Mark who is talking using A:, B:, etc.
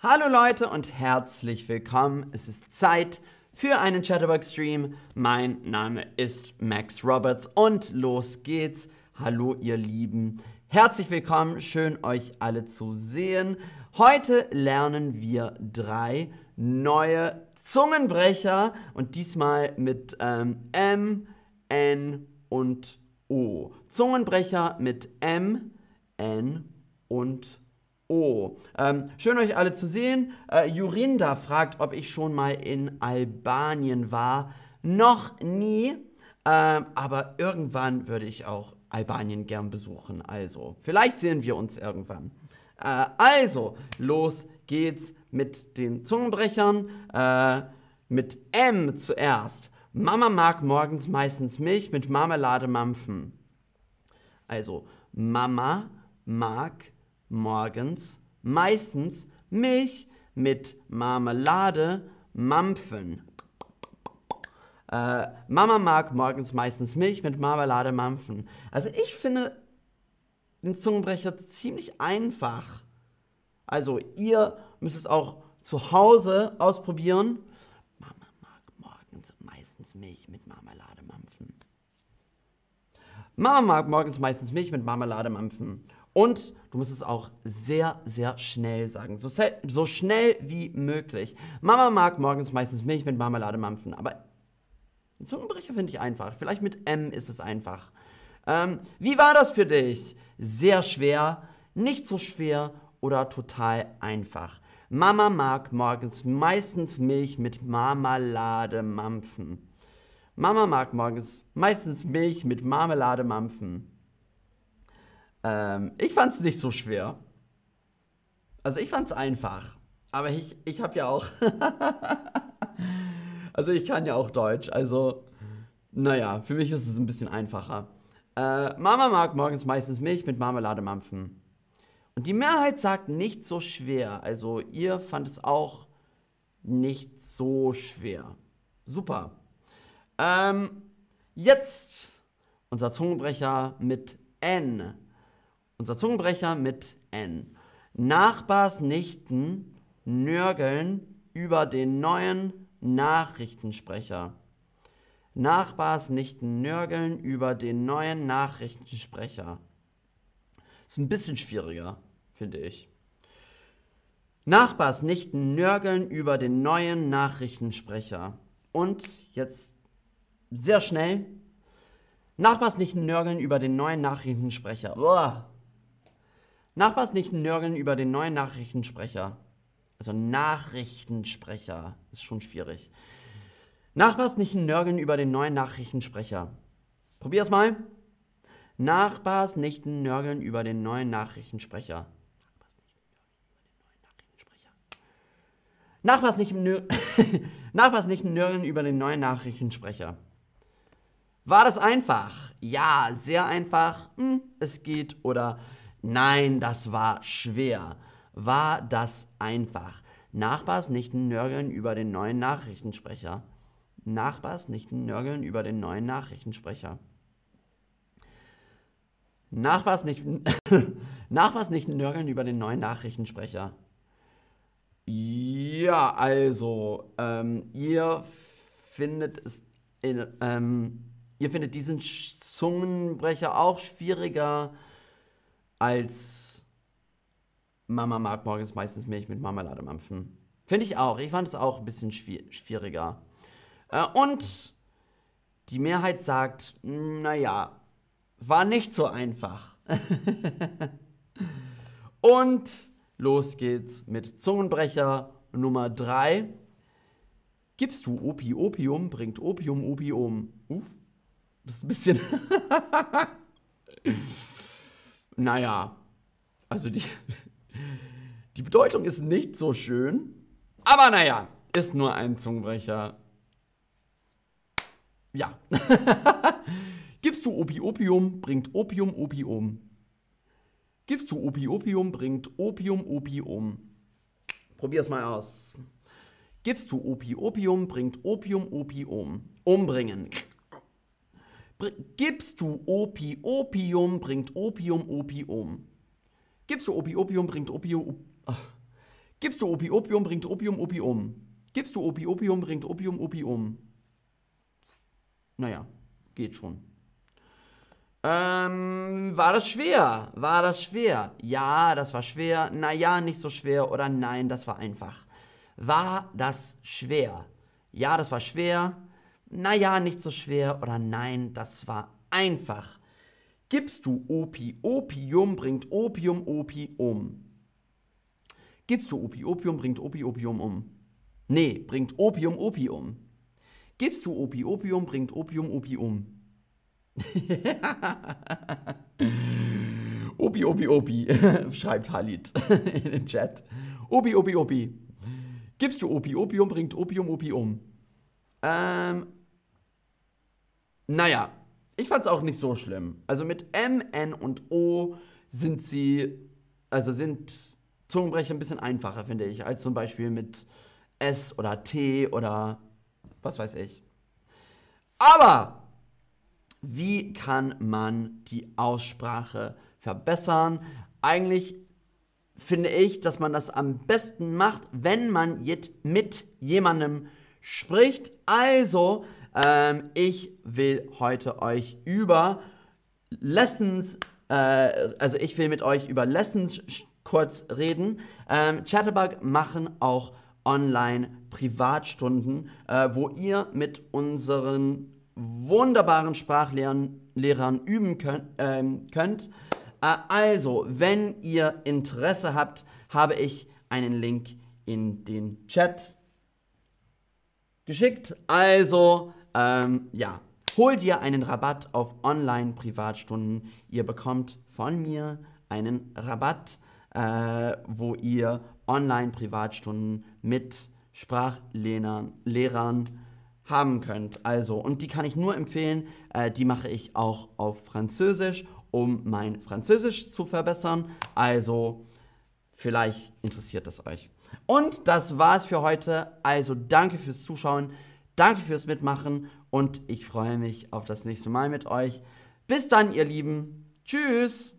A: Hallo Leute und herzlich willkommen. Es ist Zeit für einen Chatterbox-Stream. Mein Name ist Max Roberts und los geht's. Hallo ihr Lieben. Herzlich willkommen, schön euch alle zu sehen. Heute lernen wir drei neue Zungenbrecher und diesmal mit ähm, M, N und O. Zungenbrecher mit M, N und O. Ähm, schön euch alle zu sehen. Äh, Jurinda fragt, ob ich schon mal in Albanien war. Noch nie, ähm, aber irgendwann würde ich auch Albanien gern besuchen. Also, vielleicht sehen wir uns irgendwann. Äh, also, los geht's mit den Zungenbrechern. Äh, mit M zuerst. Mama mag morgens meistens Milch mit Marmelade mampfen. Also, Mama mag morgens meistens Milch mit Marmelade mampfen. Äh, Mama mag morgens meistens Milch mit Marmelade mampfen. Also ich finde den Zungenbrecher ziemlich einfach. Also ihr müsst es auch zu Hause ausprobieren. Mama mag morgens meistens Milch mit Marmelade mampfen. Mama mag morgens meistens Milch mit Marmelade mampfen. Und du musst es auch sehr, sehr schnell sagen. So, so, schnell wie möglich. Mama mag morgens meistens Milch mit Marmelade mampfen. Aber Zungenbrecher finde ich einfach. Vielleicht mit M ist es einfach. Ähm, wie war das für dich? Sehr schwer, nicht so schwer oder total einfach. Mama mag morgens meistens Milch mit Marmelade mampfen. Mama mag morgens meistens Milch mit Marmelade mampfen. Ähm, ich fand es nicht so schwer. Also ich fand es einfach. Aber ich, ich habe ja auch... also ich kann ja auch Deutsch. Also, naja, für mich ist es ein bisschen einfacher. Äh, Mama mag morgens meistens Milch mit Marmelade mampfen. Und die Mehrheit sagt nicht so schwer. Also ihr fand es auch nicht so schwer. Super. Ähm, jetzt unser Zungenbrecher mit N. Unser Zungenbrecher mit N. Nachbarsnichten nörgeln über den neuen Nachrichtensprecher. Nachbarsnichten nörgeln über den neuen Nachrichtensprecher. Ist ein bisschen schwieriger, finde ich. Nachbarsnichten nörgeln über den neuen Nachrichtensprecher. Und jetzt sehr schnell. Nachbarsnichten nörgeln über den neuen Nachrichtensprecher. Uah. Nachbars nicht nörgeln über den neuen Nachrichtensprecher. Also Nachrichtensprecher ist schon schwierig. Nachbars nicht nörgeln über den neuen Nachrichtensprecher. Probier's mal. Nachbars nicht nörgeln über den neuen Nachrichtensprecher. Nachbars nicht, Nachbars nicht nörgeln über den neuen Nachrichtensprecher. War das einfach? Ja, sehr einfach. Hm, es geht oder Nein, das war schwer. War das einfach? Nachbars nicht nörgeln über den neuen Nachrichtensprecher. Nachbars nicht nörgeln über den neuen Nachrichtensprecher. Nachbars nicht, Nachbars nicht nörgeln über den neuen Nachrichtensprecher. Ja, also, ähm, ihr findet es, in, ähm, ihr findet diesen Zungenbrecher auch schwieriger als Mama mag morgens meistens Milch mit Marmelade mampfen. Finde ich auch. Ich fand es auch ein bisschen schwieriger. Äh, und die Mehrheit sagt, naja, war nicht so einfach. und los geht's mit Zungenbrecher Nummer 3. Gibst du Opi Opium, bringt Opium Opium. Uh, das ist ein bisschen. naja, also die, die Bedeutung ist nicht so schön, aber naja, ist nur ein Zungenbrecher. Ja. Gibst du Opi Opium, bringt Opium Opium. Gibst du Opi Opium, bringt Opium Opium. Probier's mal aus. Gibst du Opi Opium, bringt Opium Opium. Umbringen gibst du Opi Opium, bringt Opium Opium. Gibst du Opi Opium, bringt Opium. Ach. Gibst du Opi Opium, bringt Opium Opi um. Gibst du Opi Opium, bringt Opium Opi um. Naja, geht schon. Ähm, war das schwer? War das schwer? Ja, das war schwer. Naja, nicht so schwer. Oder nein, das war einfach. War das schwer? Ja, das war schwer. Naja, nicht so schwer. Oder nein, das war einfach. Gibst du Opi, Opium bringt Opium, Opi um. Gibst du Opi, Opium bringt Opi, Opium um. Nee, bringt Opium, Opium. Gibst du Opi, Opium bringt Opium, Opi um. Opi, Opi, Opi, schreibt Halid in den Chat. Opi, Opi, Opi. Gibst du Opi, Opium bringt Opium, Opi um. Ähm, naja, ich fand's auch nicht so schlimm. Also mit M, N und O sind sie, also sind Zungenbrecher ein bisschen einfacher, finde ich, als zum Beispiel mit S oder T oder was weiß ich. Aber wie kann man die Aussprache verbessern? Eigentlich finde ich, dass man das am besten macht, wenn man jetzt mit jemandem spricht. Also, ähm, ich will heute euch über Lessons, äh, also ich will mit euch über Lessons kurz reden. Ähm, Chatterbug machen auch Online-Privatstunden, äh, wo ihr mit unseren wunderbaren Sprachlehrern üben könnt. Ähm, könnt. Äh, also, wenn ihr Interesse habt, habe ich einen Link in den Chat geschickt. Also, ähm, ja, hol dir einen Rabatt auf Online-Privatstunden. Ihr bekommt von mir einen Rabatt, äh, wo ihr Online-Privatstunden mit Sprachlehrern Lehrern haben könnt. Also, und die kann ich nur empfehlen. Äh, die mache ich auch auf Französisch, um mein Französisch zu verbessern. Also, vielleicht interessiert es euch. Und das war's für heute. Also, danke fürs Zuschauen, danke fürs Mitmachen und ich freue mich auf das nächste Mal mit euch. Bis dann, ihr Lieben. Tschüss.